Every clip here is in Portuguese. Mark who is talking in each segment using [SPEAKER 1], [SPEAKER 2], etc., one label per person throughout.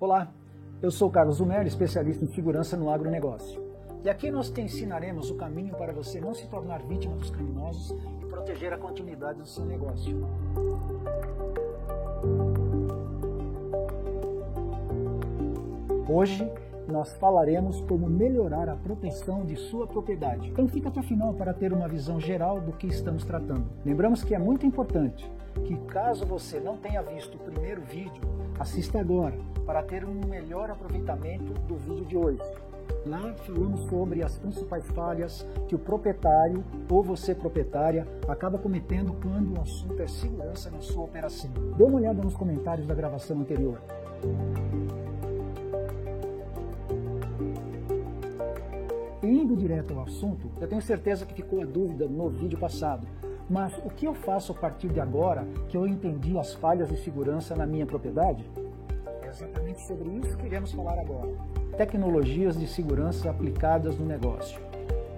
[SPEAKER 1] Olá, eu sou Carlos Zumer, especialista em segurança no agronegócio. E aqui nós te ensinaremos o caminho para você não se tornar vítima dos criminosos e proteger a continuidade do seu negócio. Hoje nós falaremos como melhorar a proteção de sua propriedade. Então fica até o final para ter uma visão geral do que estamos tratando. Lembramos que é muito importante que caso você não tenha visto o primeiro vídeo, assista agora para ter um melhor aproveitamento do vídeo de hoje. Lá falamos sobre as principais falhas que o proprietário ou você proprietária acaba cometendo quando o assunto é segurança na sua operação. Dê uma olhada nos comentários da gravação anterior. Indo direto ao assunto, eu tenho certeza que ficou a dúvida no vídeo passado. Mas o que eu faço a partir de agora que eu entendi as falhas de segurança na minha propriedade? É exatamente sobre isso que iremos falar agora. Tecnologias de segurança aplicadas no negócio.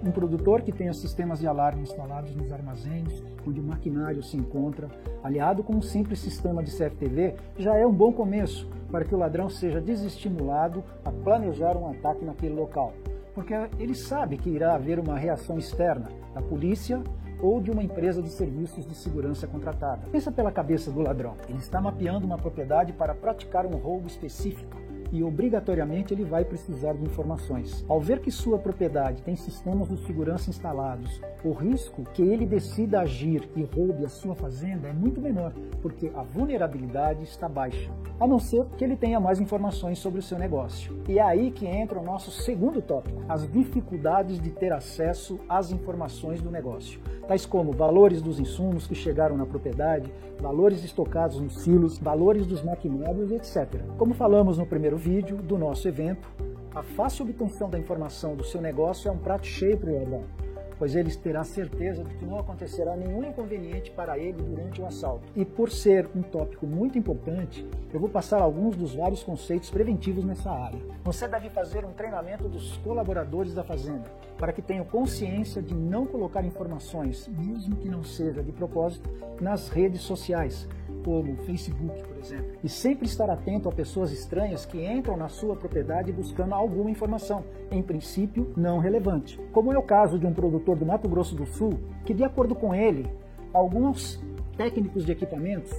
[SPEAKER 1] Um produtor que tenha sistemas de alarme instalados nos armazéns onde o maquinário se encontra, aliado com um simples sistema de CFTV, já é um bom começo para que o ladrão seja desestimulado a planejar um ataque naquele local porque ele sabe que irá haver uma reação externa da polícia ou de uma empresa de serviços de segurança contratada. Pensa pela cabeça do ladrão. Ele está mapeando uma propriedade para praticar um roubo específico e obrigatoriamente ele vai precisar de informações. Ao ver que sua propriedade tem sistemas de segurança instalados, o risco que ele decida agir e roube a sua fazenda é muito menor, porque a vulnerabilidade está baixa, a não ser que ele tenha mais informações sobre o seu negócio. E é aí que entra o nosso segundo tópico, as dificuldades de ter acesso às informações do negócio, tais como valores dos insumos que chegaram na propriedade, valores estocados nos silos, valores dos maquinários, etc. Como falamos no primeiro vídeo do nosso evento, a fácil obtenção da informação do seu negócio é um prato cheio para o ladrão, pois ele terá certeza de que não acontecerá nenhum inconveniente para ele durante o assalto. E por ser um tópico muito importante, eu vou passar alguns dos vários conceitos preventivos nessa área. Você deve fazer um treinamento dos colaboradores da fazenda, para que tenham consciência de não colocar informações, mesmo que não seja de propósito, nas redes sociais, como Facebook, por exemplo, e sempre estar atento a pessoas estranhas que entram na sua propriedade buscando alguma informação, em princípio não relevante. Como é o caso de um produtor do Mato Grosso do Sul, que, de acordo com ele, alguns técnicos de equipamentos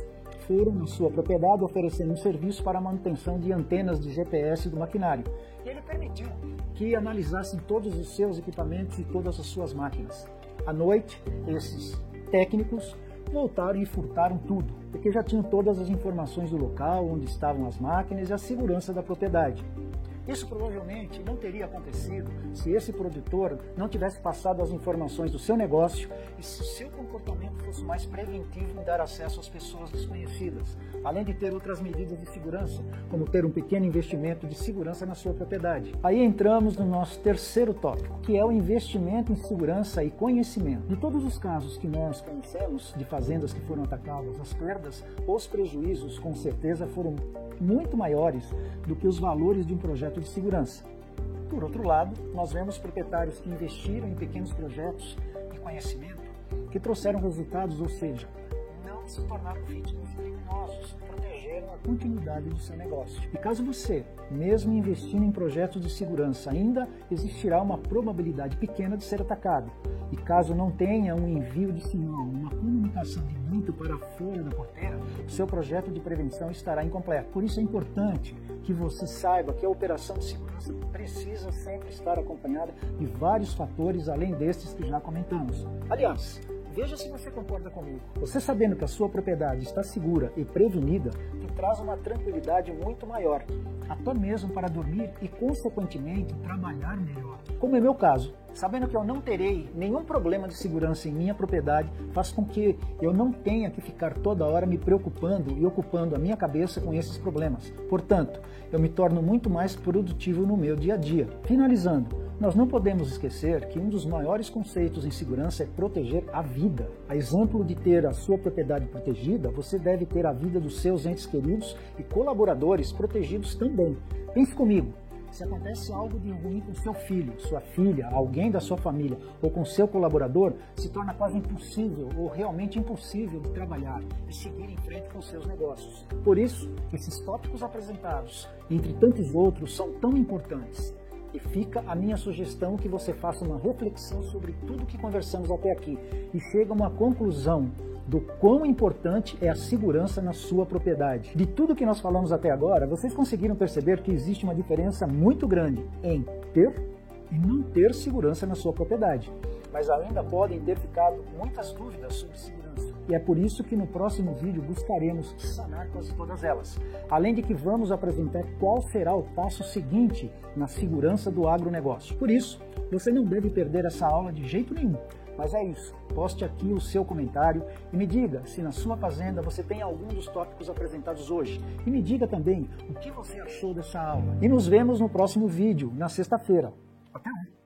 [SPEAKER 1] foram na sua propriedade oferecendo um serviço para a manutenção de antenas de GPS do maquinário. E ele permitiu que analisassem todos os seus equipamentos e todas as suas máquinas. À noite, esses técnicos voltaram e furtaram tudo, porque já tinham todas as informações do local, onde estavam as máquinas e a segurança da propriedade. Isso provavelmente não teria acontecido se esse produtor não tivesse passado as informações do seu negócio e se o seu comportamento fosse mais preventivo em dar acesso às pessoas desconhecidas, além de ter outras medidas de segurança, como ter um pequeno investimento de segurança na sua propriedade. Aí entramos no nosso terceiro tópico, que é o investimento em segurança e conhecimento. De todos os casos que nós conhecemos de fazendas que foram atacadas, as perdas, os prejuízos com certeza foram muito maiores do que os valores de um projeto de segurança. Por outro lado, nós vemos proprietários que investiram em pequenos projetos de conhecimento que trouxeram resultados, ou seja, não se tornaram vítimas criminosos, a continuidade do seu negócio. E caso você, mesmo investindo em projetos de segurança, ainda existirá uma probabilidade pequena de ser atacado. E caso não tenha um envio de sinal, uma comunicação de dentro para fora da porteira, seu projeto de prevenção estará incompleto. Por isso é importante que você saiba que a operação de segurança precisa sempre estar acompanhada de vários fatores além destes que já comentamos. Aliás, Veja se você concorda comigo. Você sabendo que a sua propriedade está segura e prevenida, traz uma tranquilidade muito maior, até mesmo para dormir e, consequentemente, trabalhar melhor. Como é meu caso, sabendo que eu não terei nenhum problema de segurança em minha propriedade, faz com que eu não tenha que ficar toda hora me preocupando e ocupando a minha cabeça com esses problemas. Portanto, eu me torno muito mais produtivo no meu dia a dia. Finalizando, nós não podemos esquecer que um dos maiores conceitos em segurança é proteger a vida. A exemplo de ter a sua propriedade protegida, você deve ter a vida dos seus entes queridos e colaboradores protegidos também. Pense comigo. Se acontece algo de ruim com seu filho, sua filha, alguém da sua família ou com seu colaborador, se torna quase impossível ou realmente impossível de trabalhar e seguir em frente com seus negócios. Por isso, esses tópicos apresentados, entre tantos outros, são tão importantes. E fica a minha sugestão que você faça uma reflexão sobre tudo que conversamos até aqui e chegue a uma conclusão do quão importante é a segurança na sua propriedade. De tudo que nós falamos até agora, vocês conseguiram perceber que existe uma diferença muito grande em ter e não ter segurança na sua propriedade. Mas ainda podem ter ficado muitas dúvidas sobre segurança. E é por isso que no próximo vídeo buscaremos sanar quase todas elas. Além de que vamos apresentar qual será o passo seguinte na segurança do agronegócio. Por isso, você não deve perder essa aula de jeito nenhum. Mas é isso. Poste aqui o seu comentário e me diga se na sua fazenda você tem algum dos tópicos apresentados hoje. E me diga também o que você achou dessa aula. E nos vemos no próximo vídeo, na sexta-feira. Até lá!